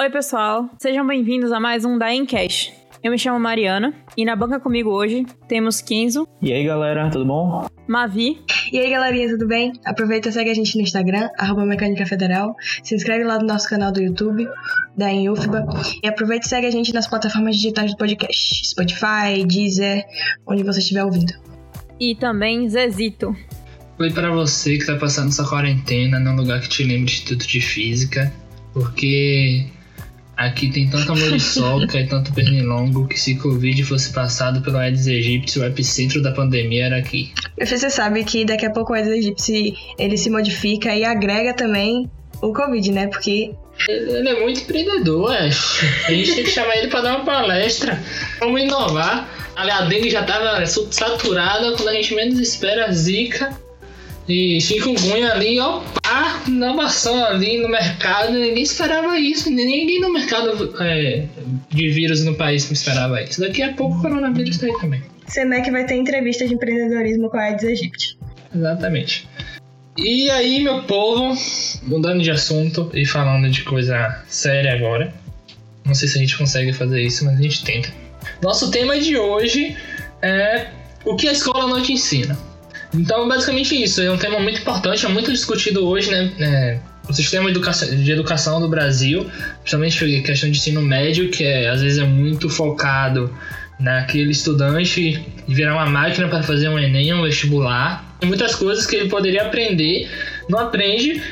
Oi, pessoal. Sejam bem-vindos a mais um da Encast. Eu me chamo Mariana e na banca comigo hoje temos Kenzo. E aí, galera, tudo bom? Mavi. E aí, galerinha, tudo bem? Aproveita e segue a gente no Instagram, arroba Mecânica Federal. Se inscreve lá no nosso canal do YouTube, da Enufba. E aproveita e segue a gente nas plataformas digitais do podcast. Spotify, Deezer, onde você estiver ouvindo. E também Zezito. Oi para você que tá passando sua quarentena num lugar que te lembre de Instituto de Física, porque Aqui tem tanta muriçoca e tanto pernilongo que se Covid fosse passado pelo Aedes aegypti, o epicentro da pandemia era aqui. Você sabe que daqui a pouco o Aedes aegypti ele se modifica e agrega também o Covid, né? Porque ele é muito empreendedor, acho. A gente tem que chamar ele para dar uma palestra. Vamos inovar. A dengue já estava saturada quando a gente menos espera zika e chikungunya ali, ó, inovação ali no mercado, ninguém esperava isso, ninguém no mercado é, de vírus no país esperava isso. Daqui a pouco o coronavírus tá aí também. Senec vai ter entrevista de empreendedorismo com a Aedes aegypti. Exatamente. E aí, meu povo, mudando de assunto e falando de coisa séria agora. Não sei se a gente consegue fazer isso, mas a gente tenta. Nosso tema de hoje é o que a escola não te ensina. Então, basicamente isso. É um tema muito importante, é muito discutido hoje, né? É, o sistema de educação do Brasil, principalmente questão de ensino médio, que é, às vezes é muito focado naquele estudante virar uma máquina para fazer um Enem, um vestibular. Tem muitas coisas que ele poderia aprender, não aprende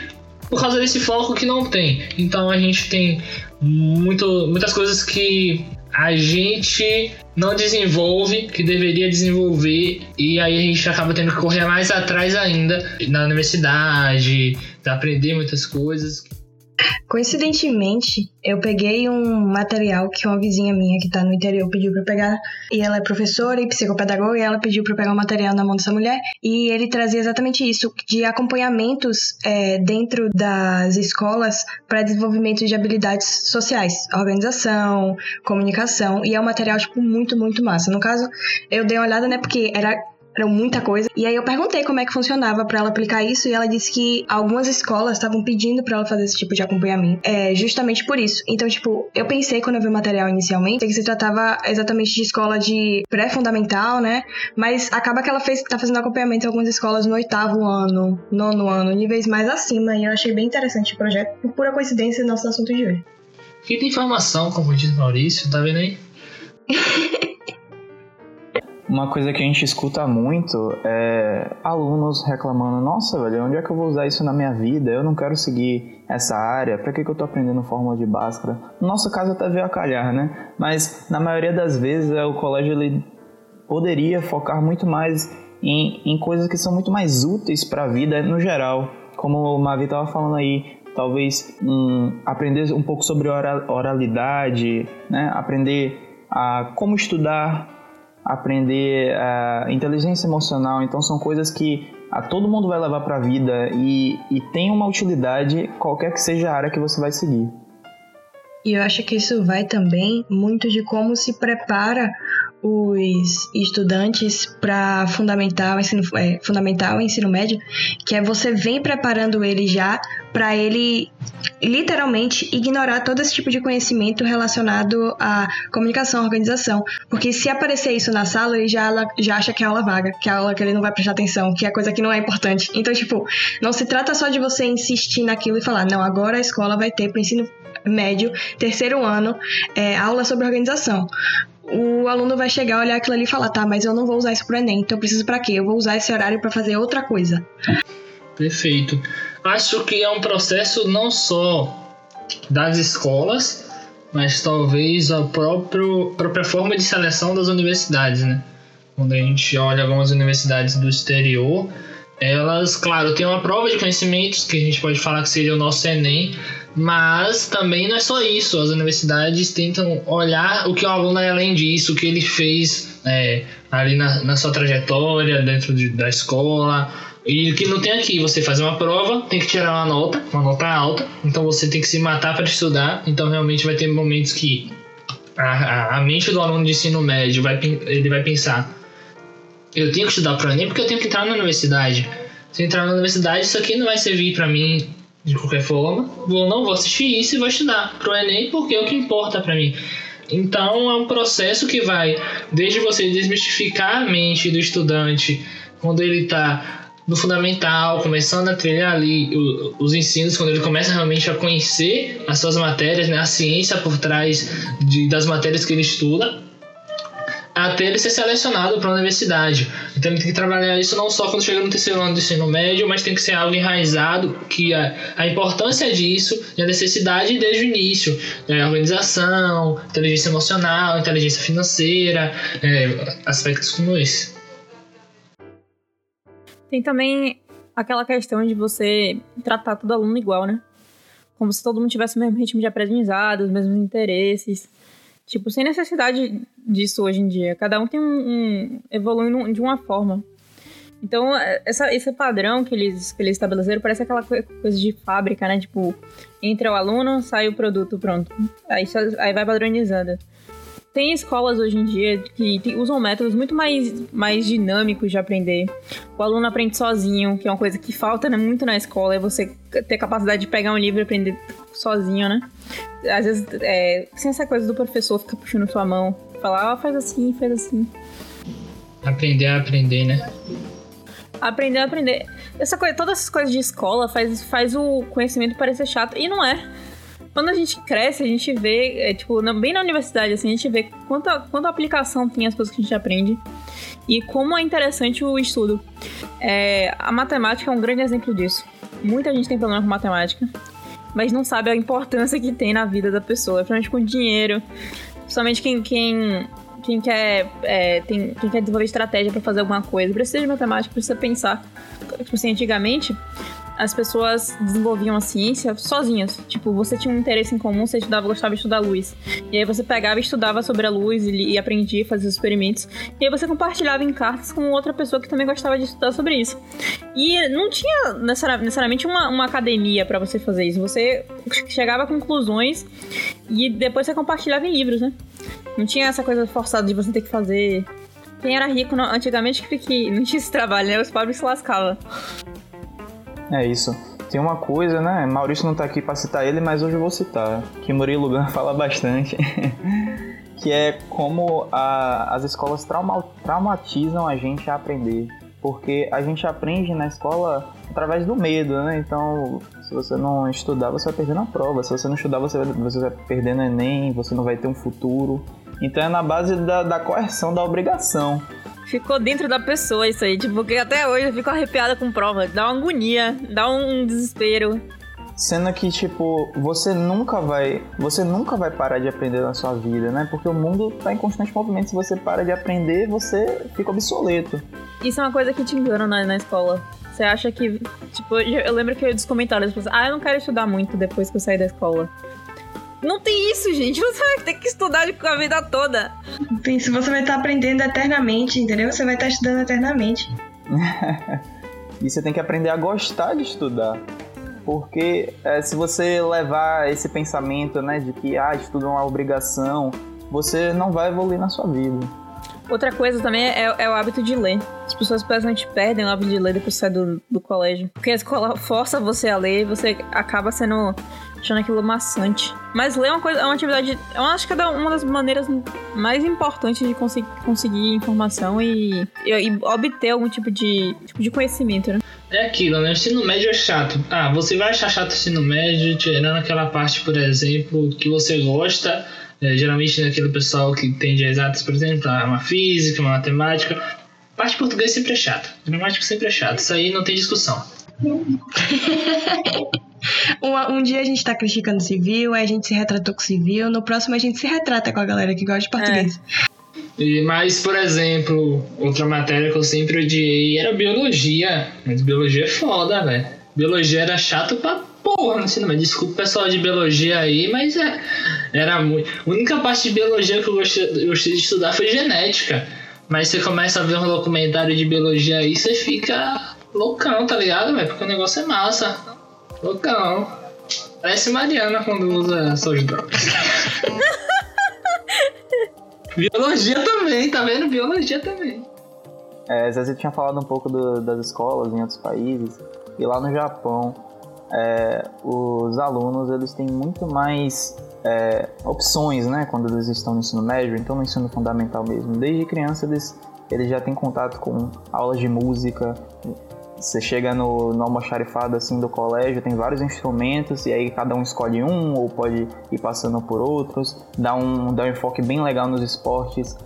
por causa desse foco que não tem. Então a gente tem muito, muitas coisas que a gente não desenvolve, que deveria desenvolver, e aí a gente acaba tendo que correr mais atrás ainda na universidade, aprender muitas coisas Coincidentemente, eu peguei um material que uma vizinha minha que tá no interior pediu para pegar, e ela é professora e psicopedagoga, e ela pediu para pegar um material na mão dessa mulher, e ele trazia exatamente isso, de acompanhamentos é, dentro das escolas para desenvolvimento de habilidades sociais, organização, comunicação, e é um material, tipo, muito, muito massa. No caso, eu dei uma olhada, né, porque era era muita coisa. E aí eu perguntei como é que funcionava para ela aplicar isso e ela disse que algumas escolas estavam pedindo para ela fazer esse tipo de acompanhamento. É, justamente por isso. Então, tipo, eu pensei quando eu vi o material inicialmente que se tratava exatamente de escola de pré-fundamental, né? Mas acaba que ela fez, tá fazendo acompanhamento em algumas escolas no oitavo ano, nono ano, níveis mais acima. E eu achei bem interessante o projeto, por pura coincidência, nosso assunto de hoje. Tem informação, como diz Maurício, tá vendo aí? Uma coisa que a gente escuta muito é alunos reclamando: Nossa, velho, onde é que eu vou usar isso na minha vida? Eu não quero seguir essa área. Pra que, que eu tô aprendendo fórmula de Bhaskara? No nosso caso, até veio a calhar, né? Mas na maioria das vezes, é, o colégio ele poderia focar muito mais em, em coisas que são muito mais úteis para a vida no geral. Como o Mavi estava falando aí, talvez um, aprender um pouco sobre oralidade, né? aprender a como estudar aprender uh, inteligência emocional. Então são coisas que a todo mundo vai levar para a vida e, e tem uma utilidade qualquer que seja a área que você vai seguir. E eu acho que isso vai também muito de como se prepara os estudantes para fundamental, ensino é, fundamental, ensino médio, que é você vem preparando ele já para ele literalmente ignorar todo esse tipo de conhecimento relacionado à comunicação, organização, porque se aparecer isso na sala, ele já, já acha que é aula vaga, que é aula que ele não vai prestar atenção, que é coisa que não é importante. Então, tipo, não se trata só de você insistir naquilo e falar, não, agora a escola vai ter para ensino médio, terceiro ano, é, aula sobre organização o aluno vai chegar, olhar aquilo ali e falar, tá, mas eu não vou usar isso pro Enem, então eu preciso para quê? Eu vou usar esse horário para fazer outra coisa. Perfeito. Acho que é um processo não só das escolas, mas talvez a próprio, própria forma de seleção das universidades, né? Quando a gente olha algumas universidades do exterior, elas, claro, têm uma prova de conhecimentos que a gente pode falar que seria o nosso Enem, mas também não é só isso. As universidades tentam olhar o que o aluno é além disso, o que ele fez é, ali na, na, sua trajetória, dentro de, da escola. E o que não tem aqui, você faz uma prova, tem que tirar uma nota, uma nota alta, então você tem que se matar para estudar. Então realmente vai ter momentos que a, a, a mente do aluno de ensino médio vai, ele vai pensar: eu tenho que estudar para Enem porque eu tenho que entrar na universidade. Se eu entrar na universidade, isso aqui não vai servir para mim de qualquer forma. Vou, não vou assistir isso e vou estudar pro Enem porque é o que importa para mim. Então é um processo que vai desde você desmistificar a mente do estudante quando ele está no fundamental, começando a trilhar ali os ensinos, quando ele começa realmente a conhecer as suas matérias, né, a ciência por trás de, das matérias que ele estuda, até ele ser selecionado para a universidade. Então ele tem que trabalhar isso não só quando chega no terceiro ano do ensino médio, mas tem que ser algo enraizado, que a, a importância disso e a necessidade desde o início. Né? Organização, inteligência emocional, inteligência financeira, é, aspectos como esse. Tem também aquela questão de você tratar todo aluno igual, né? Como se todo mundo tivesse o mesmo ritmo de aprendizado, os mesmos interesses. Tipo, sem necessidade disso hoje em dia. Cada um tem um, um evoluindo de uma forma. Então, é, essa, esse padrão que eles, que eles estabeleceram parece aquela coisa de fábrica, né? Tipo, entra o aluno, sai o produto, pronto. Aí, aí vai padronizando. Tem escolas hoje em dia que usam métodos muito mais, mais dinâmicos de aprender. O aluno aprende sozinho, que é uma coisa que falta né, muito na escola, é você ter capacidade de pegar um livro e aprender sozinho, né? Às vezes, é, sem essa coisa do professor ficar puxando sua mão, falar, ó, oh, faz assim, faz assim. Aprender a aprender, né? Aprender a aprender. Essa coisa, todas essas coisas de escola faz, faz o conhecimento parecer chato. E não é quando a gente cresce, a gente vê, é, tipo, bem na universidade, assim, a gente vê quanta, quanta aplicação tem as coisas que a gente aprende e como é interessante o estudo. É, a matemática é um grande exemplo disso. Muita gente tem problema com matemática, mas não sabe a importância que tem na vida da pessoa, principalmente com dinheiro. Principalmente quem, quem, quem, quer, é, tem, quem quer desenvolver estratégia para fazer alguma coisa. Precisa de matemática, precisa pensar. Tipo assim, antigamente, as pessoas desenvolviam a ciência sozinhas. Tipo, você tinha um interesse em comum, você estudava, gostava de estudar luz. E aí você pegava e estudava sobre a luz e, e aprendia, fazia os experimentos. E aí você compartilhava em cartas com outra pessoa que também gostava de estudar sobre isso. E não tinha necessariamente uma, uma academia para você fazer isso. Você chegava a conclusões e depois você compartilhava em livros, né? Não tinha essa coisa forçada de você ter que fazer quem era rico antigamente que não tinha esse trabalho, né? Os pobres se lascavam. É isso. Tem uma coisa, né? Maurício não tá aqui para citar ele, mas hoje eu vou citar. Que Murilo Gun fala bastante. que é como a, as escolas trauma, traumatizam a gente a aprender. Porque a gente aprende na escola através do medo, né? Então, se você não estudar, você vai perder na prova. Se você não estudar, você vai, você vai perder no Enem, você não vai ter um futuro. Então é na base da, da coerção, da obrigação ficou dentro da pessoa isso aí. Tipo, porque até hoje eu fico arrepiada com prova. Dá uma agonia, dá um desespero. Sendo que, tipo, você nunca vai. Você nunca vai parar de aprender na sua vida, né? Porque o mundo tá em constante movimento. Se você para de aprender, você fica obsoleto. Isso é uma coisa que te engana na, na escola. Você acha que. Tipo, eu lembro que eu dos comentários, ah, eu não quero estudar muito depois que eu sair da escola. Não tem isso, gente. Você vai ter que estudar a vida toda. Isso, você vai estar aprendendo eternamente, entendeu? Você vai estar estudando eternamente. e você tem que aprender a gostar de estudar. Porque é, se você levar esse pensamento, né, de que ah, estudo é uma obrigação, você não vai evoluir na sua vida. Outra coisa também é, é, o hábito de ler. As pessoas praticamente perdem o hábito de ler depois que sai do, do colégio. Porque a escola força você a ler e você acaba sendo achando aquilo maçante. Mas ler é uma coisa, é uma atividade, eu acho que é uma das maneiras mais importantes de conseguir, conseguir informação e, e, e, obter algum tipo de, tipo de conhecimento, né? É aquilo, né? O ensino médio é chato. Ah, você vai achar chato o ensino médio, tirando aquela parte, por exemplo, que você gosta. É, geralmente naquele pessoal que tem de exatas, por exemplo, ah, uma física, uma matemática. Parte de português sempre é chato. Gramática sempre é chato. Isso aí não tem discussão. um, um, dia a gente tá criticando civil, aí a gente se retratou com civil, no próximo a gente se retrata com a galera que gosta de português. É. E, mas, por exemplo, outra matéria que eu sempre odiei era biologia. Mas biologia é foda, velho. Biologia era chato pra porra no ensino médio. Desculpa o pessoal de biologia aí, mas é, era muito. A única parte de biologia que eu gostei, eu gostei de estudar foi genética. Mas você começa a ver um documentário de biologia aí, você fica loucão, tá ligado, velho? Porque o negócio é massa. Loucão. Parece Mariana quando usa suas drogas. Biologia também, tá vendo? Biologia também. É, Zezé tinha falado um pouco do, das escolas em outros países. E lá no Japão, é, os alunos eles têm muito mais é, opções, né, quando eles estão no ensino médio, então no ensino fundamental mesmo. Desde criança eles, eles já têm contato com aulas de música. Você chega no, no almoxarifado assim do colégio, tem vários instrumentos e aí cada um escolhe um ou pode ir passando por outros. Dá um, dá um enfoque bem legal nos esportes.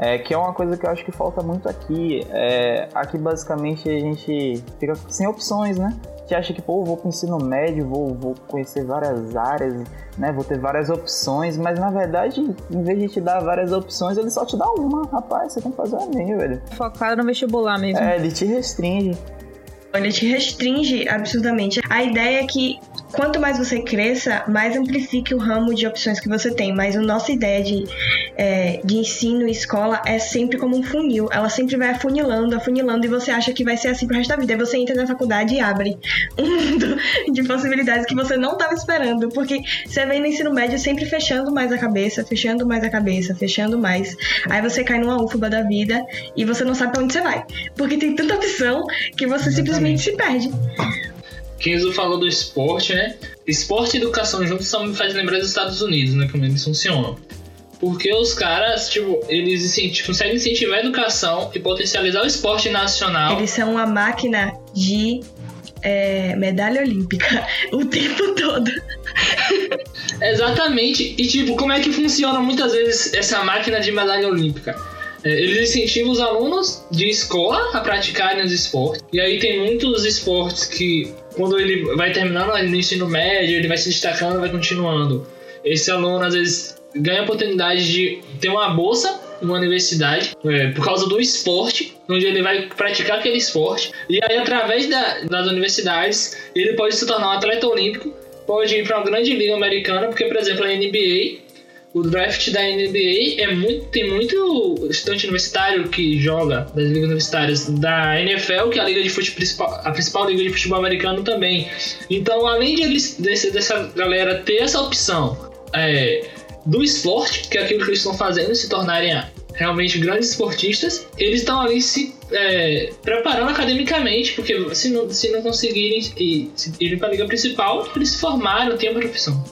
É, que é uma coisa que eu acho que falta muito aqui. É, aqui basicamente a gente fica sem opções, né? gente acha que, pô, vou pro ensino médio, vou, vou conhecer várias áreas, né? Vou ter várias opções, mas na verdade, em vez de te dar várias opções, ele só te dá uma. Rapaz, você tem que fazer o Enem, velho. Focado no vestibular mesmo. É, ele te restringe. Ele te restringe absurdamente. A ideia é que quanto mais você cresça, mais amplifique o ramo de opções que você tem. Mas a nossa ideia de, é, de ensino e escola é sempre como um funil. Ela sempre vai afunilando, afunilando, e você acha que vai ser assim pro resto da vida. Aí você entra na faculdade e abre um mundo de possibilidades que você não estava esperando. Porque você vem no ensino médio sempre fechando mais a cabeça, fechando mais a cabeça, fechando mais. Aí você cai numa ufuba da vida e você não sabe pra onde você vai. Porque tem tanta opção que você simplesmente se perde. Kenzo falou do esporte, né? Esporte e educação juntos só me faz lembrar dos Estados Unidos, né? Como eles funcionam. Porque os caras, tipo, eles conseguem incentivar a educação e potencializar o esporte nacional. Eles são uma máquina de é, medalha olímpica o tempo todo. Exatamente. E, tipo, como é que funciona muitas vezes essa máquina de medalha olímpica? É, eles incentivam os alunos de escola a praticarem os esportes. E aí tem muitos esportes que, quando ele vai terminando no ensino médio, ele vai se destacando, vai continuando. Esse aluno, às vezes, ganha a oportunidade de ter uma bolsa numa universidade é, por causa do esporte, onde ele vai praticar aquele esporte. E aí, através da, das universidades, ele pode se tornar um atleta olímpico, pode ir para uma grande liga americana, porque, por exemplo, a NBA o draft da NBA é muito, tem muito estudante universitário que joga das ligas universitárias da NFL, que é a liga de futebol principal, a principal liga de futebol americano também. Então, além de eles, desse, dessa galera ter essa opção é, do esporte, que é aquilo que eles estão fazendo, se tornarem realmente grandes esportistas, eles estão ali se é, preparando academicamente, porque se não, se não conseguirem ir, para a liga principal, eles se formaram, têm a profissão.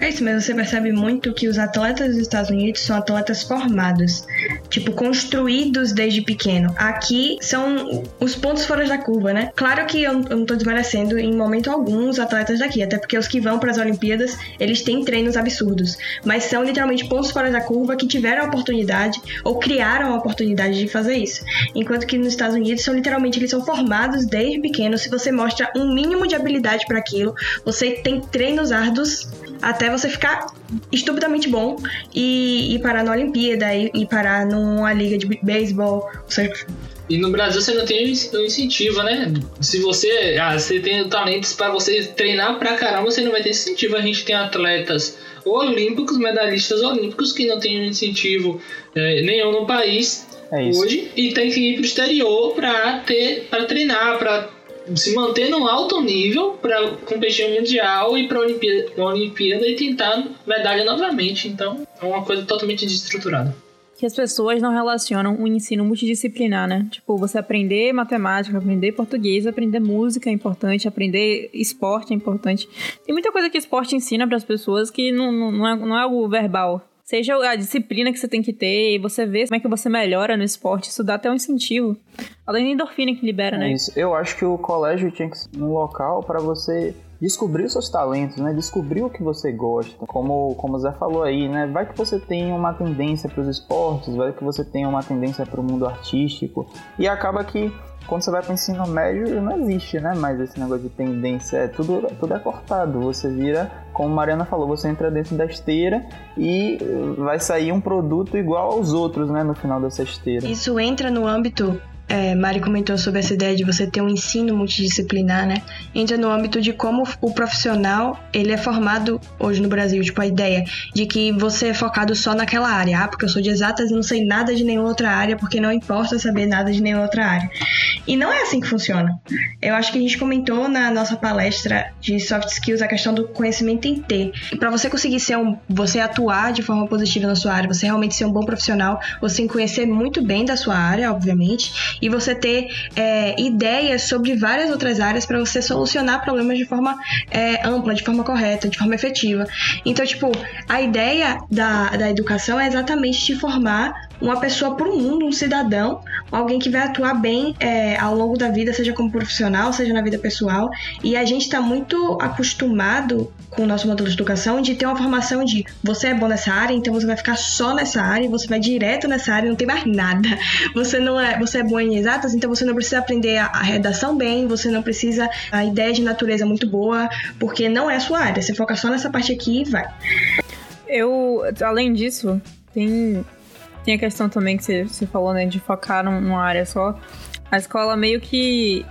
É isso mesmo, você percebe muito que os atletas dos Estados Unidos são atletas formados, tipo, construídos desde pequeno. Aqui são os pontos fora da curva, né? Claro que eu, não tô desmerecendo em momento algum os atletas daqui, até porque os que vão para as Olimpíadas, eles têm treinos absurdos, mas são literalmente pontos fora da curva que tiveram a oportunidade ou criaram a oportunidade de fazer isso. Enquanto que nos Estados Unidos são literalmente eles são formados desde pequeno, se você mostra um mínimo de habilidade para aquilo, você tem treinos árduos até você ficar estupidamente bom e, e parar na Olimpíada e, e parar numa liga de beisebol. E no Brasil você não tem um incentivo, né? Se você, ah, você tem talentos para você treinar pra caramba, você não vai ter incentivo. A gente tem atletas olímpicos, medalhistas olímpicos que não tem um incentivo é, nenhum no país é hoje e tem que ir pro exterior para ter para treinar, para se manter num alto nível para competir no Mundial e para a Olimpíada, Olimpíada e tentar medalha novamente. Então, é uma coisa totalmente desestruturada que as pessoas não relacionam o ensino multidisciplinar, né? Tipo, você aprender matemática, aprender português, aprender música é importante, aprender esporte é importante. Tem muita coisa que esporte ensina para as pessoas que não, não, é, não é algo verbal. Seja a disciplina que você tem que ter e você vê como é que você melhora no esporte, isso dá até um incentivo. Além da endorfina que libera, né? É isso. Eu acho que o colégio tinha que ser um local para você descobrir os seus talentos, né? Descobrir o que você gosta. Como, como o Zé falou aí, né? Vai que você tem uma tendência para os esportes, vai que você tem uma tendência para o mundo artístico. E acaba que quando você vai para o ensino médio, não existe, né? Mais esse negócio de tendência, é tudo, tudo é cortado. Você vira, como a Mariana falou, você entra dentro da esteira e vai sair um produto igual aos outros, né? No final dessa esteira. Isso entra no âmbito é, Mari comentou sobre essa ideia de você ter um ensino multidisciplinar, né? Entra no âmbito de como o profissional ele é formado hoje no Brasil, tipo a ideia de que você é focado só naquela área. Ah, porque eu sou de exatas e não sei nada de nenhuma outra área, porque não importa saber nada de nenhuma outra área. E não é assim que funciona. Eu acho que a gente comentou na nossa palestra de soft skills a questão do conhecimento em T. E para você conseguir ser um, você atuar de forma positiva na sua área, você realmente ser um bom profissional, você conhecer muito bem da sua área, obviamente e você ter é, ideias sobre várias outras áreas para você solucionar problemas de forma é, ampla, de forma correta, de forma efetiva. Então, tipo, a ideia da, da educação é exatamente te formar uma pessoa para o mundo, um cidadão, alguém que vai atuar bem é, ao longo da vida, seja como profissional, seja na vida pessoal. E a gente está muito acostumado com o nosso modelo de educação de ter uma formação de você é bom nessa área, então você vai ficar só nessa área, você vai direto nessa área, não tem mais nada. Você não é, você é bom em exatas, então você não precisa aprender a, a redação bem, você não precisa a ideia de natureza muito boa, porque não é a sua área. Você foca só nessa parte aqui e vai. Eu, além disso, tem tem a questão também que você, falou, né, de focar numa área só. A escola meio que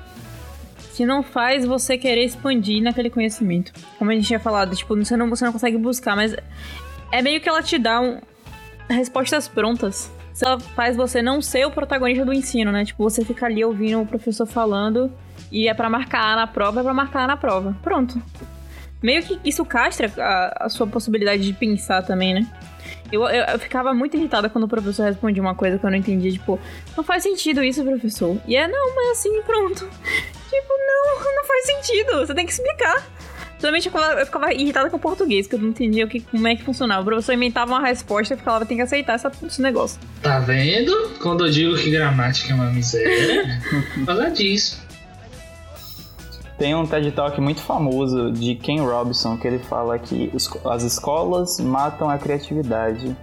que não faz você querer expandir naquele conhecimento. Como a gente tinha falado, tipo, você não, você não consegue buscar, mas é meio que ela te dá um, respostas prontas. Ela faz você não ser o protagonista do ensino, né? Tipo, você fica ali ouvindo o professor falando e é para marcar na prova, é pra marcar na prova. Pronto. Meio que isso castra a, a sua possibilidade de pensar também, né? Eu, eu, eu, ficava muito irritada quando o professor respondia uma coisa que eu não entendia, tipo, não faz sentido isso, professor. E é, não, mas assim, pronto. tipo, não, não faz sentido, você tem que explicar. Somente eu ficava, eu ficava irritada com o português, que eu não entendia o que, como é que funcionava. O professor inventava uma resposta e ficava, tem que aceitar essa, esse negócio. Tá vendo? Quando eu digo que gramática é uma miséria, fala disso. Tem um TED Talk muito famoso de Ken Robinson que ele fala que as escolas matam a criatividade.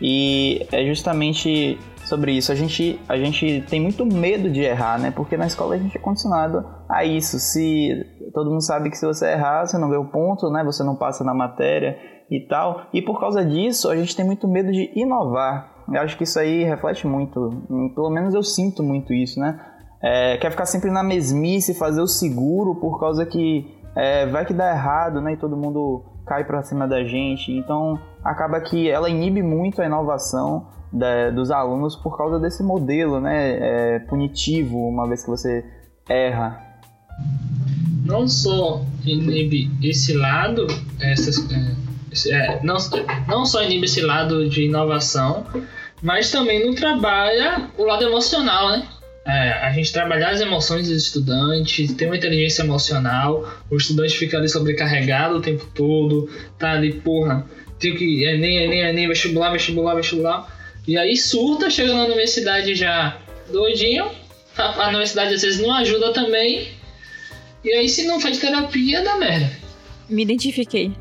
E é justamente sobre isso. A gente, a gente tem muito medo de errar, né? Porque na escola a gente é condicionado a isso. Se todo mundo sabe que se você errar, você não vê o ponto, né? Você não passa na matéria e tal. E por causa disso, a gente tem muito medo de inovar. Eu acho que isso aí reflete muito. Pelo menos eu sinto muito isso, né? É, quer ficar sempre na mesmice, fazer o seguro por causa que é, vai que dá errado, né? E todo mundo cai para cima da gente. Então acaba que ela inibe muito a inovação da, dos alunos por causa desse modelo, né? É, punitivo, uma vez que você erra. Não só inibe esse lado, essas, é, não, não só inibe esse lado de inovação, mas também não trabalha o lado emocional, né? É, a gente trabalhar as emoções dos estudantes, ter uma inteligência emocional, o estudante fica ali sobrecarregado o tempo todo, tá ali, porra, tem que. Enem, Enem, Enem, vestibular, vestibular, vestibular. E aí surta, chega na universidade já doidinho. A, a universidade às vezes não ajuda também. E aí se não faz terapia, dá merda. Me identifiquei.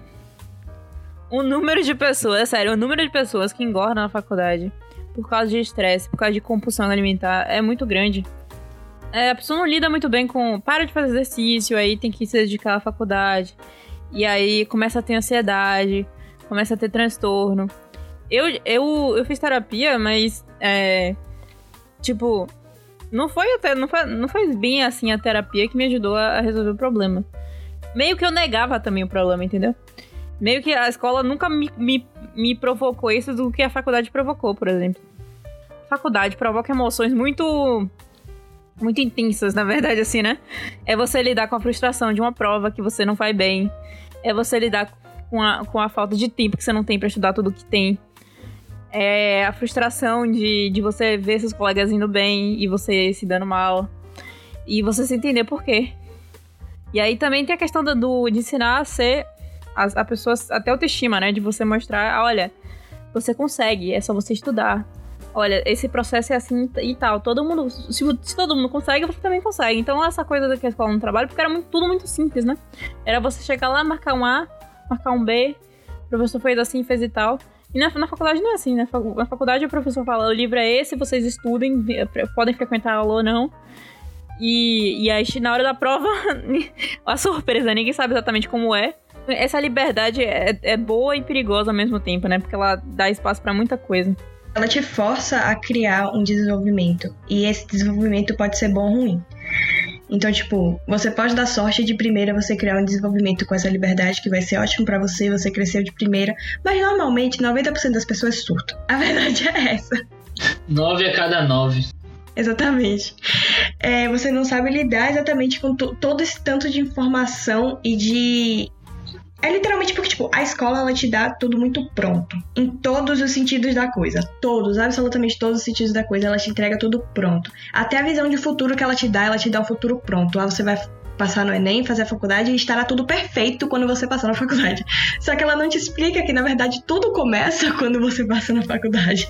O número de pessoas, é sério, o número de pessoas que engordam na faculdade por causa de estresse, por causa de compulsão alimentar, é muito grande. É, a pessoa não lida muito bem com. Para de fazer exercício, aí tem que se dedicar à faculdade. E aí começa a ter ansiedade, começa a ter transtorno. Eu, eu, eu fiz terapia, mas. É, tipo. Não foi até. Não foi, não bem assim a terapia que me ajudou a resolver o problema. Meio que eu negava também o problema, entendeu? Meio que a escola nunca me, me me provocou isso do que a faculdade provocou, por exemplo. Faculdade provoca emoções muito muito intensas, na verdade, assim, né? É você lidar com a frustração de uma prova que você não faz bem. É você lidar com a, com a falta de tempo que você não tem para estudar tudo que tem. É a frustração de, de você ver seus colegas indo bem e você se dando mal. E você se entender por quê. E aí também tem a questão do de ensinar a ser a, a pessoa, até autoestima, né? De você mostrar, olha, você consegue, é só você estudar. Olha, esse processo é assim e tal. Todo mundo, se, se todo mundo consegue, você também consegue. Então, essa coisa que a escola não trabalha, porque era muito, tudo muito simples, né? Era você chegar lá, marcar um A, marcar um B, o professor fez assim, fez e tal. E na, na faculdade não é assim, né? Na faculdade o professor fala, o livro é esse, vocês estudem, podem frequentar a aula ou não. E, e aí, na hora da prova, a surpresa, ninguém sabe exatamente como é. Essa liberdade é, é boa e perigosa ao mesmo tempo, né? Porque ela dá espaço para muita coisa. Ela te força a criar um desenvolvimento. E esse desenvolvimento pode ser bom ou ruim. Então, tipo, você pode dar sorte de primeira você criar um desenvolvimento com essa liberdade que vai ser ótimo para você, você cresceu de primeira, mas normalmente 90% das pessoas surtam. A verdade é essa. 9 a cada 9. Exatamente. É, você não sabe lidar exatamente com todo esse tanto de informação e de É literalmente porque, tipo, a escola ela te dá tudo muito pronto. Em todos os sentidos da coisa. Todos, absolutamente todos os sentidos da coisa. Ela te entrega tudo pronto. Até a visão de futuro que ela te dá, ela te dá o futuro pronto. Lá você vai passar no Enem, fazer a faculdade e estará tudo perfeito quando você passar na faculdade. Só que ela não te explica que, na verdade, tudo começa quando você passa na faculdade.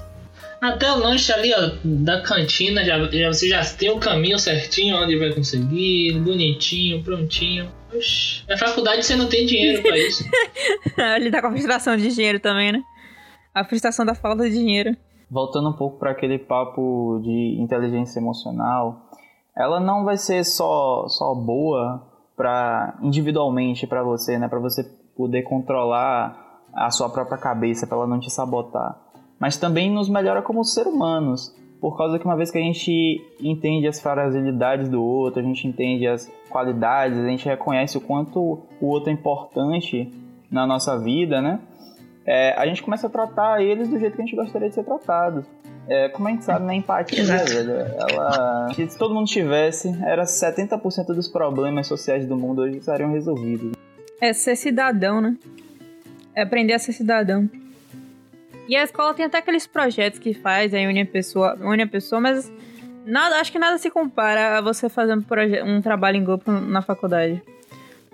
Até o lanche ali, ó, da cantina, já, já, você já tem o caminho certinho onde vai conseguir, bonitinho, prontinho. Oxi, na faculdade você não tem dinheiro pra isso. Ele tá com a frustração de dinheiro também, né? A frustração da falta de dinheiro. Voltando um pouco para aquele papo de inteligência emocional, ela não vai ser só, só boa para individualmente para você, né? Para você poder controlar a sua própria cabeça, para ela não te sabotar. Mas também nos melhora como seres humanos, por causa que uma vez que a gente entende as fragilidades do outro, a gente entende as qualidades, a gente reconhece o quanto o outro é importante na nossa vida, né? É, a gente começa a tratar eles do jeito que a gente gostaria de ser tratado. É, como a gente sabe, na empatia, Exato. velho, ela... Se todo mundo tivesse, era 70% dos problemas sociais do mundo hoje estariam resolvidos. É ser cidadão, né? É aprender a ser cidadão. E a escola tem até aqueles projetos que faz, aí une a pessoa, une a pessoa, mas nada, acho que nada se compara a você fazer um, um trabalho em grupo na faculdade.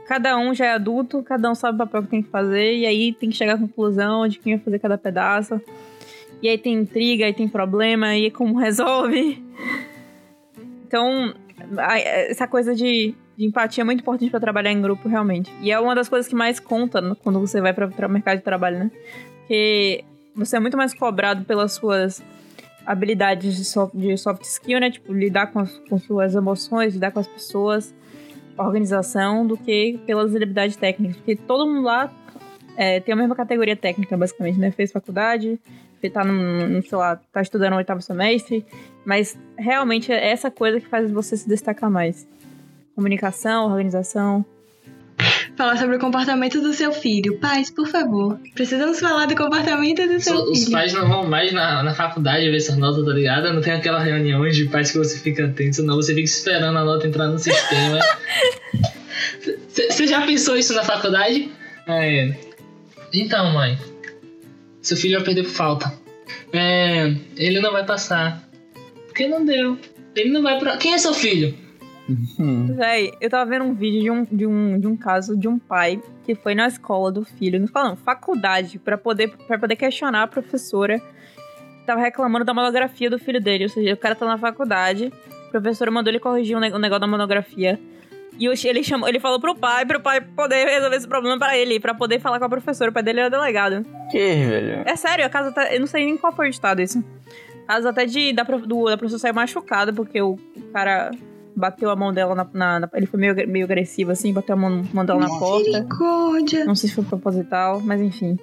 Cada um já é adulto, cada um sabe o papel que tem que fazer, e aí tem que chegar à conclusão de quem vai fazer cada pedaço. E aí tem intriga, aí tem problema, aí como resolve. Então, essa coisa de, de empatia é muito importante pra trabalhar em grupo, realmente. E é uma das coisas que mais conta quando você vai para o mercado de trabalho, né? Porque você é muito mais cobrado pelas suas habilidades de soft, de soft skill, né? Tipo, lidar com, as, com suas emoções, lidar com as pessoas, organização, do que pelas habilidades técnicas. Porque todo mundo lá é, tem a mesma categoria técnica, basicamente, né? Fez faculdade, tá no, sei lá, tá estudando o oitavo semestre, mas realmente é essa coisa que faz você se destacar mais. Comunicação, organização. Falar sobre o comportamento do seu filho. Pais, por favor, precisamos falar do comportamento do seu Os filho. pais não vão mais na, na faculdade ver essas notas, tá ligado? Não tem aquela reunião de pais que você fica tenso, não. Você fica esperando a nota entrar no sistema. Você já pensou isso na faculdade? É. Então, mãe. Seu filho vai perder por falta. É. Ele não vai passar. Porque não deu. Ele não vai pra. Quem é seu filho? Hum. Véi, eu tava vendo um vídeo de um, de, um, de um caso de um pai que foi na escola do filho, não não, faculdade, pra poder, pra poder questionar a professora que tava reclamando da monografia do filho dele. Ou seja, o cara tá na faculdade, a professora mandou ele corrigir um, ne- negócio da monografia. E ele, chamou, ele falou pro pai, pro pai poder resolver esse problema pra ele, pra poder falar com a professora. O pai dele era delegado. Que, velho? É sério, a casa tá. Eu não sei nem qual foi o estado isso. Caso até de da, do, da professora sair machucada, porque o cara bateu a mão dela na, na- na- Ele foi meio, meio agressivo, assim, bateu a mão, mão dela na porta. Não sei se foi proposital, mas enfim.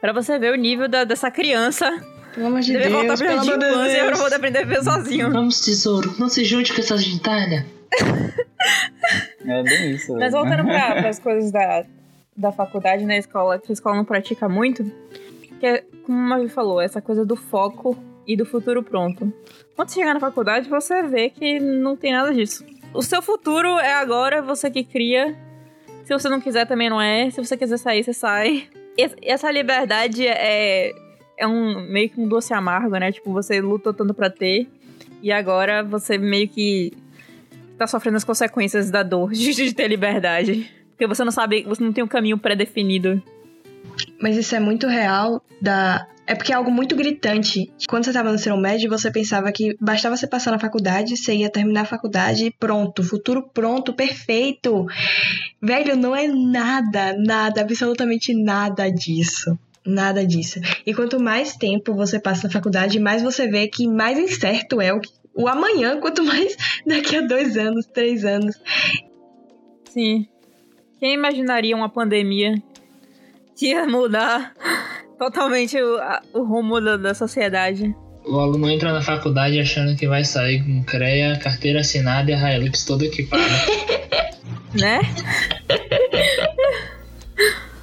Pra você ver o nível da- dessa criança. Pelo amor de Deve voltar Deus, pra pelo de amor de infância pra poder aprender a viver sozinho. Vamos, tesouro. Não se junte com essa gentalha. É bem isso, velho. Mas voltando para as coisas da, da faculdade na escola, que a escola não pratica muito, que é, como a Mavi falou, essa coisa do foco e do futuro pronto. Quando você chegar na faculdade, você vê que não tem nada disso. O seu futuro é agora, você que cria. Se você não quiser, também não é. Se você quiser sair, você sai. Essa- Essa liberdade é, é um meio que um doce amargo, né? Tipo, você lutou tanto pra ter. E agora você meio que tá sofrendo as consequências da dor de, de ter liberdade. Porque você não sabe, você não tem um caminho pré-definido. Mas isso é muito real da. É porque é algo muito gritante. Quando você tava no ensino médio, você pensava que bastava você passar na faculdade, você ia terminar a faculdade e pronto, futuro pronto, perfeito. Velho, não é nada, nada, absolutamente nada disso. Nada disso. E quanto mais tempo você passa na faculdade, mais você vê que mais incerto é o, o amanhã, quanto mais daqui a dois anos, três anos. Sim. Quem imaginaria uma pandemia que ia mudar totalmente o, a- o rumo da, da sociedade? O aluno entra na faculdade achando que vai sair com CREA, carteira assinada e a Hilux toda equipada. Né?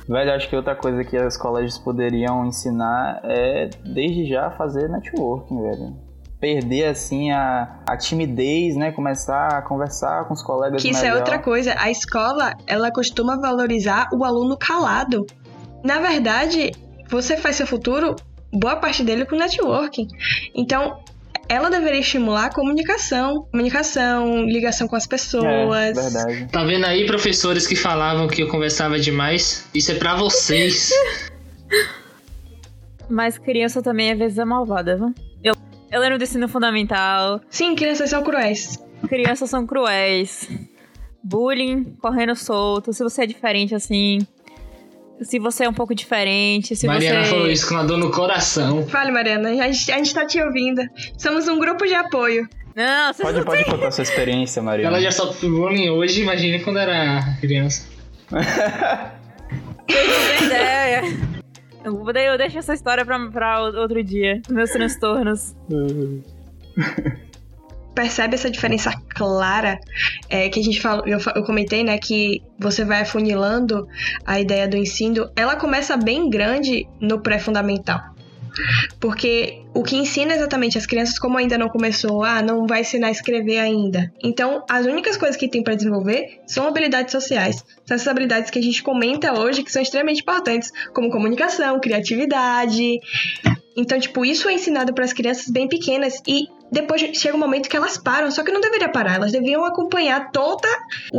Velho, acho que outra coisa que as colégios poderiam ensinar é, desde já, fazer networking, velho. perder assim a, a timidez, né? Começar a conversar com os colegas Que isso melhor. é outra coisa. A escola, ela costuma valorizar o aluno calado. Na verdade, você faz seu futuro, boa parte dele com networking. Então, ela deveria estimular a comunicação, comunicação, ligação com as É, pessoas. verdade. Tá vendo aí, professores que falavam que eu conversava demais? Isso é pra vocês. Mas criança também às vezes é malvada, viu? Eu, eu lembro do ensino fundamental. Sim, crianças são cruéis. Crianças são cruéis. Bullying correndo solto. Se você é diferente assim. Se você é um pouco diferente. Se Mariana você. falou isso com uma dor no coração. Fale, Mariana, a gente, a gente tá te ouvindo. Somos um grupo de apoio. Não, você Pode, pode contar sua experiência, Maria. Ela já sofre bullying hoje, imagine quando era criança. não tem ideia. Eu, vou- eu deixo essa história pra, pra outro dia. Meus transtornos. percebe essa diferença clara é, que a gente falou, eu, eu comentei, né, que você vai afunilando a ideia do ensino, ela começa bem grande no pré-fundamental. Porque o que ensina exatamente as crianças, como ainda não começou, ah, não vai ensinar a escrever ainda. Então, as únicas coisas que tem para desenvolver são habilidades sociais. São essas habilidades que a gente comenta hoje que são extremamente importantes, como comunicação, criatividade, então, tipo, isso é ensinado para as crianças bem pequenas e depois chega um momento que elas param, só que não deveria parar, elas deviam acompanhar toda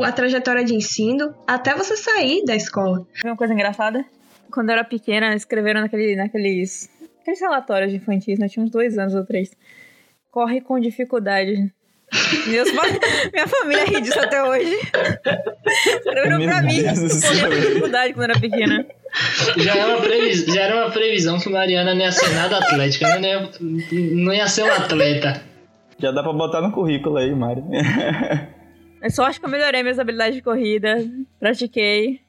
a trajetória de ensino até você sair da escola. Uma coisa engraçada? Quando eu era pequena, escreveram naquele, naqueles, aqueles relatórios de infantis, né? Tinha uns dois anos ou três. Corre com dificuldade. Meus minha família ri disso até hoje. Escreveram Meu pra mim. Deus céu. com dificuldade quando eu era pequena. Já era, uma previs- já era uma previsão que Mariana não ia ser nada atlética, não ia, não ia ser um atleta. Já dá pra botar no currículo aí, Mari. Eu só acho que eu melhorei minhas habilidades de corrida. Pratiquei.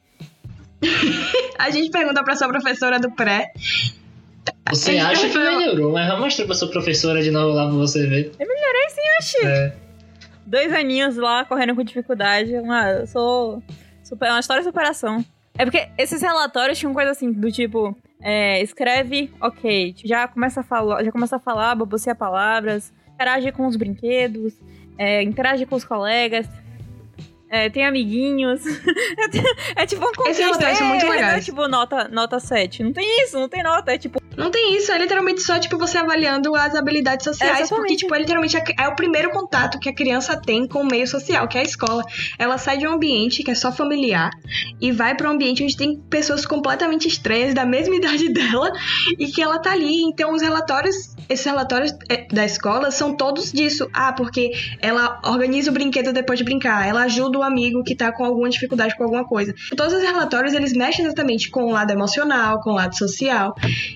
A gente pergunta pra sua professora do pré. Você acha que melhorou, mas vamos mostrar pra sua professora de novo lá pra você ver. Eu melhorei sim, oxi. É. Dois aninhos lá, correndo com dificuldade. Uma, eu sou... Super, uma história de superação. É porque esses relatórios tinham coisa assim, do tipo... é, escreve, ok. Já começa a falar, já começa a falar, balbucia palavras. Interage com os brinquedos. é, interage com os colegas. É, tem amiguinhos. é tipo um relatórios são muito é, Não é legais. tipo nota, nota 7. Não tem isso, não tem nota. É tipo, Não tem isso, é literalmente só, tipo, você avaliando as habilidades sociais. Porque, tipo, é literalmente é o primeiro contato que a criança tem com o meio social, que é a escola. Ela sai de um ambiente que é só familiar e vai para um ambiente onde tem pessoas completamente estranhas, da mesma idade dela, e que ela tá ali. Então, os relatórios, esses relatórios é, da escola são todos disso. Ah, porque ela organiza o brinquedo depois de brincar, ela ajuda o amigo que tá com alguma dificuldade com alguma coisa. Todos os relatórios, eles mexem exatamente com o lado emocional, com o lado social,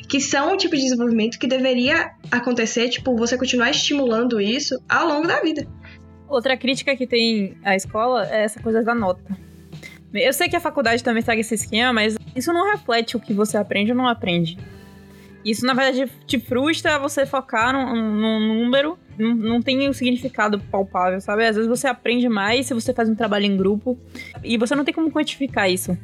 que são o tipo de desenvolvimento que deveria acontecer, tipo, você continuar estimulando isso ao longo da vida. Outra crítica que tem à escola é essa coisa da nota. Eu sei que a faculdade também segue esse esquema, mas isso não reflete o que você aprende ou não aprende. Isso, na verdade, te frustra você focar num, num número, não, não tem um significado palpável, sabe? Às vezes você aprende mais se você faz um trabalho em grupo e você não tem como quantificar isso.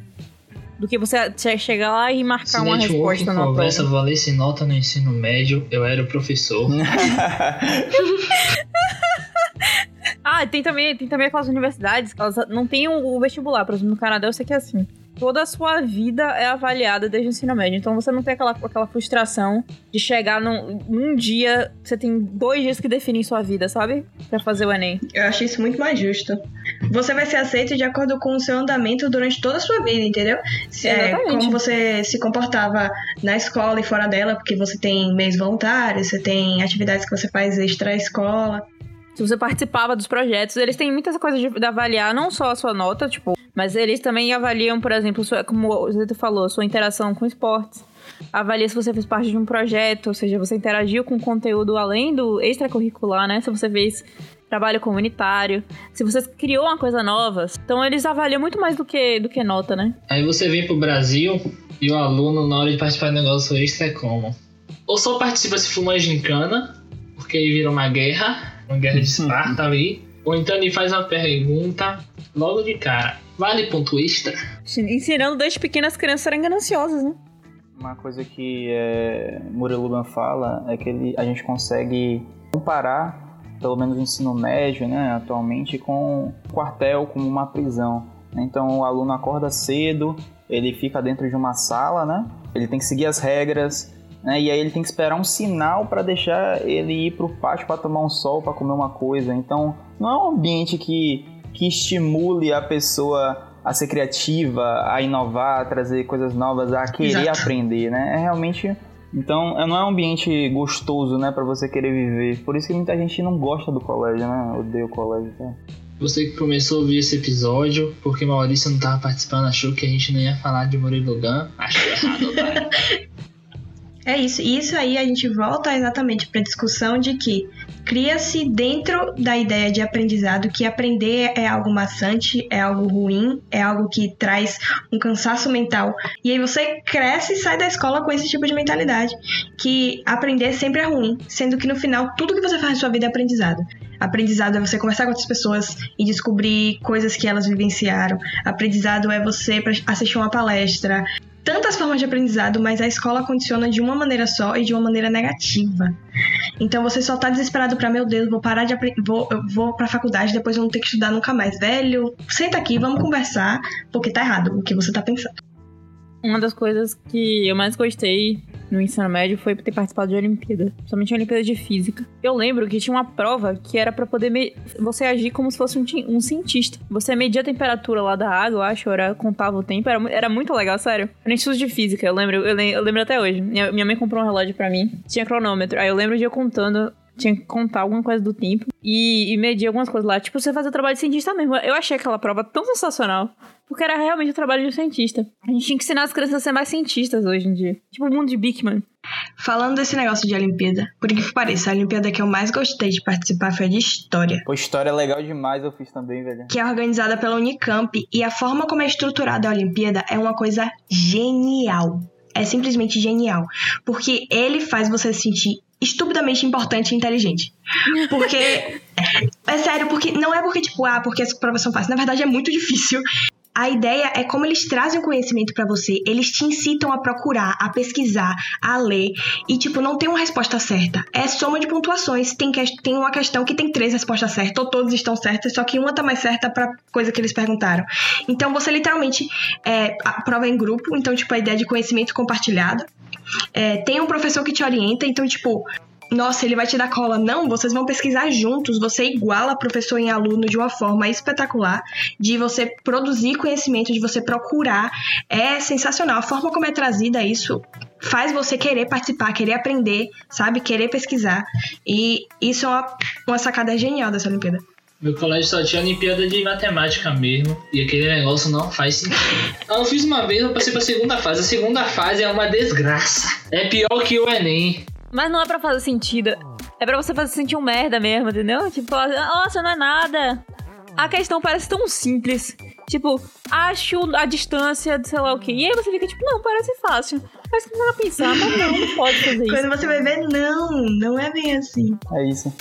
Do que você che- chegar lá e marcar Se uma resposta na conversa prova. valesse nota no ensino médio, eu era o professor. Ah, tem também, tem também aquelas universidades que elas não têm o o vestibular. Por exemplo, no Canadá eu sei que é assim. Toda a sua vida é avaliada desde o ensino médio. Então você não tem aquela, aquela frustração de chegar num, num dia. Você tem dois dias que definem sua vida, sabe? Pra fazer o Enem. Eu acho isso muito mais justo. Você vai ser aceito de acordo com o seu andamento durante toda a sua vida, entendeu? Se, é, como você se comportava na escola e fora dela, porque você tem mês voluntário, você tem atividades que você faz extra-escola. Se você participava dos projetos, eles têm muitas coisas de, de avaliar, não só a sua nota, tipo, mas eles também avaliam, por exemplo, sua, como o Zito falou, sua interação com esportes. Avalia se você fez parte de um projeto, ou seja, você interagiu com conteúdo além do extracurricular, né? Se você fez trabalho comunitário, se você criou uma coisa nova. Então eles avaliam muito mais do que, do que nota, né? Aí você vem pro Brasil e o aluno, na hora de participar do negócio extra, é como? Ou só participa se for uma gincana, porque aí vira uma guerra, uma guerra de Esparta ali. Ou então ele faz uma pergunta logo de cara. Vale ponto extra? Ensinando desde pequenas crianças a serem gananciosas, né? Uma coisa que é, Murilo Gun fala é que ele, a gente consegue comparar, pelo menos o ensino médio, né, atualmente, com um quartel, como uma prisão. Então o aluno acorda cedo, ele fica dentro de uma sala, né? Ele tem que seguir as regras, né? E aí ele tem que esperar um sinal para deixar ele ir para o pátio para tomar um sol, para comer uma coisa. Então não é um ambiente que, que estimule a pessoa a ser criativa, a inovar, a trazer coisas novas, a querer Exato. aprender, né? É realmente então, não é um ambiente gostoso, né, para você querer viver. Por isso que muita gente não gosta do colégio, né? Odeia o colégio. Né? Você que começou a ouvir esse episódio, porque Maurício não tava participando, achou que a gente não ia falar de Murilo Gun. Achou errado, tá? É isso. E isso aí a gente volta exatamente para a discussão de que cria-se dentro da ideia de aprendizado que aprender é algo maçante, é algo ruim, é algo que traz um cansaço mental. E aí você cresce e sai da escola com esse tipo de mentalidade, que aprender sempre é ruim, sendo que no final tudo que você faz na sua vida é aprendizado. Aprendizado é você conversar com outras pessoas e descobrir coisas que elas vivenciaram. Aprendizado é você assistir uma palestra, tantas formas de aprendizado, mas a escola condiciona de uma maneira só e de uma maneira negativa. Então você só tá desesperado para meu Deus, vou parar de vou, vou pra faculdade, depois eu não ter que estudar nunca mais. Velho, senta aqui, vamos conversar, porque tá errado o que você tá pensando. Uma das coisas que eu mais gostei no ensino médio foi ter participado de Olimpíada, somente Olimpíada de Física. Eu lembro que tinha uma prova que era para poder você agir como se fosse um, um, cientista. Você media a temperatura lá da água, eu acho, era contava o tempo, era, era muito legal, sério. Era no Instituto de Física, eu lembro, eu, eu lembro até hoje. Minha, minha mãe comprou um relógio para mim, tinha cronômetro. Aí eu lembro de eu contando tinha que contar alguma coisa do tempo e, e medir algumas coisas lá. Tipo, você fazer o trabalho de cientista mesmo. Eu achei aquela prova tão sensacional. Porque era realmente o trabalho de um cientista. A gente tinha que ensinar as crianças a ser mais cientistas hoje em dia. Tipo o mundo de Bickman. Falando desse negócio de Olimpíada, por que pareça, a Olimpíada que eu mais gostei de participar foi a de História. Pô, História é legal demais, eu fiz também, velho. Que é organizada pela Unicamp e a forma como é estruturada a Olimpíada é uma coisa genial. É simplesmente genial. Porque ele faz você se sentir estupidamente importante e inteligente. Porque. é sério, porque não é porque, tipo, ah, porque essa prova são fáceis. Na verdade, é muito difícil. A ideia é como eles trazem o conhecimento para você, eles te incitam a procurar, a pesquisar, a ler e tipo não tem uma resposta certa. É soma de pontuações. Tem, que, tem uma questão que tem três respostas certas, ou todas estão certas, só que uma tá mais certa para coisa que eles perguntaram. Então você literalmente é, prova em grupo, então tipo a ideia de conhecimento compartilhado. É, tem um professor que te orienta, então tipo nossa, ele vai te dar cola. Não, vocês vão pesquisar juntos. Você iguala professor e aluno de uma forma espetacular, de você produzir conhecimento, de você procurar. É sensacional. A forma como é trazida isso faz você querer participar, querer aprender, sabe? Querer pesquisar. E isso é uma, uma sacada genial dessa Olimpíada. Meu colégio só tinha Olimpíada de Matemática mesmo, e aquele negócio não faz sentido. Eu fiz uma vez, eu passei pra segunda fase. A segunda fase é uma desgraça. É pior que o Enem. Mas não é pra fazer sentido. É pra você fazer sentir um merda mesmo, entendeu? Tipo, nossa, não é nada. A questão parece tão simples. Tipo, acho a distância de sei lá o quê. E aí você fica tipo, não, parece fácil. Parece que não pensar, mas não, não pode fazer isso. Quando você vai ver, não, não é bem assim. É isso.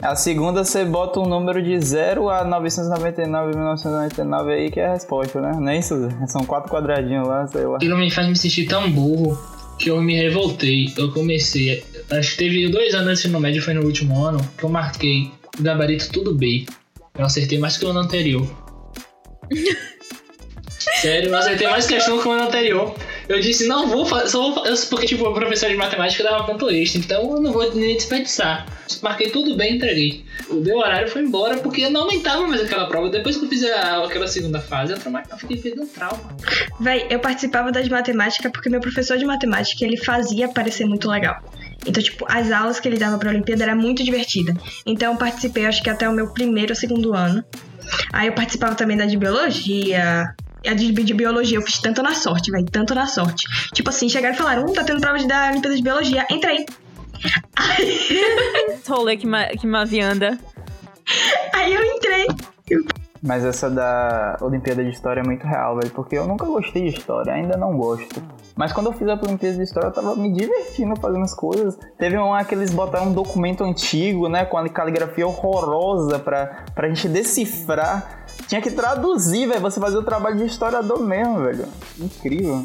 A segunda você bota um número de 0 a 999, 1999 aí que é a resposta, né? Nem é isso, são quatro quadradinhos lá, sei lá. Aquilo me faz me sentir tão burro que eu me revoltei. Eu comecei Acho que teve dois anos antes no médio, foi no último ano, que eu marquei o gabarito tudo B. Eu acertei mais que o ano anterior. Sério, eu acertei mais questão que o ano anterior. Eu disse, não vou fazer, só vou fazer, porque tipo, o professor de matemática dava ponto extra, então eu não vou nem desperdiçar. Marquei tudo bem, entreguei. O meu horário foi embora porque eu não aumentava mais aquela prova. Depois que eu fiz a, aquela segunda fase, eu fiquei perdendo trauma. Véi, eu participava das matemática porque meu professor de matemática ele fazia parecer muito legal. Então, tipo, as aulas que ele dava pra Olimpíada era muito divertida. Então, eu participei, acho que até o meu primeiro ou segundo ano. Aí eu participava também da de biologia. A de, de biologia eu fiz tanto na sorte, velho, tanto na sorte. Tipo assim, chegaram e falaram: hum, tá tendo prova de da Olimpíada de biologia, entra aí. Esse rolê que, ma, que Mavianda. Aí eu entrei. Mas essa da Olimpíada de História é muito real, velho, porque eu nunca gostei de História, ainda não gosto. Mas quando eu fiz a Olimpíada de História, eu tava me divertindo fazendo as coisas. Teve um que eles botaram um documento antigo, né, com a caligrafia horrorosa pra, pra gente decifrar. Tinha que traduzir, velho, você fazer o trabalho de historiador mesmo, velho. Incrível.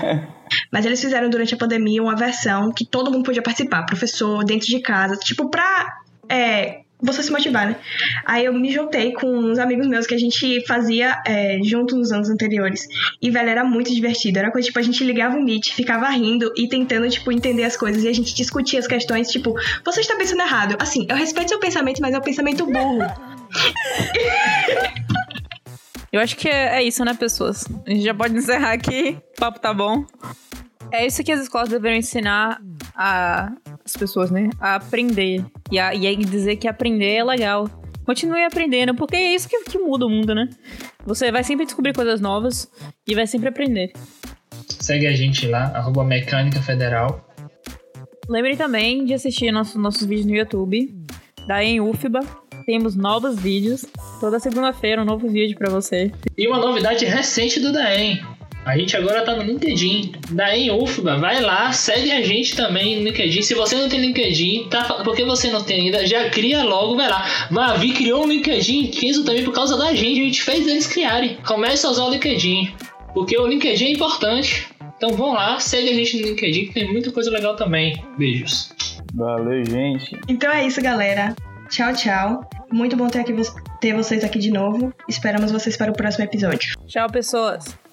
Mas eles fizeram durante a pandemia uma versão que todo mundo podia participar, professor, dentro de casa, tipo, pra é, você se motivar, né? Aí eu me juntei com uns amigos meus que a gente fazia é, junto nos anos anteriores. E, velho, era muito divertido. Era coisa, tipo, a gente ligava o Meet, ficava rindo e tentando, tipo, entender as coisas. E a gente discutia as questões, tipo, você está pensando errado. Assim, eu respeito seu pensamento, mas é um pensamento burro. Eu acho que é, é isso, né, pessoas? A gente já pode encerrar aqui. O papo tá bom. É isso que as escolas deveriam ensinar a, as pessoas, né? A aprender. E, a, e aí dizer que aprender é legal. Continue aprendendo, porque é isso que, que muda o mundo, né? Você vai sempre descobrir coisas novas e vai sempre aprender. Segue a gente lá, arroba Mecânica Federal. Lembre também de assistir nossos, nossos vídeos no YouTube, da em UFBA. Temos novos vídeos. Toda segunda-feira um novo vídeo para você. E uma novidade recente do Daem. A gente agora tá no LinkedIn. Daem UFBA, vai lá, segue a gente também no LinkedIn. Se você não tem LinkedIn, tá, porque você não tem ainda, já cria logo, vai lá. Mavi criou um LinkedIn, fez o também por causa da gente, a gente fez eles criarem. Comece a usar o LinkedIn, porque o LinkedIn é importante. Então vão lá, segue a gente no LinkedIn, que tem muita coisa legal também. Beijos. Valeu, gente. Então é isso, galera. Tchau, tchau. Muito bom ter, aqui, ter vocês aqui de novo. Esperamos vocês para o próximo episódio. Tchau, pessoas.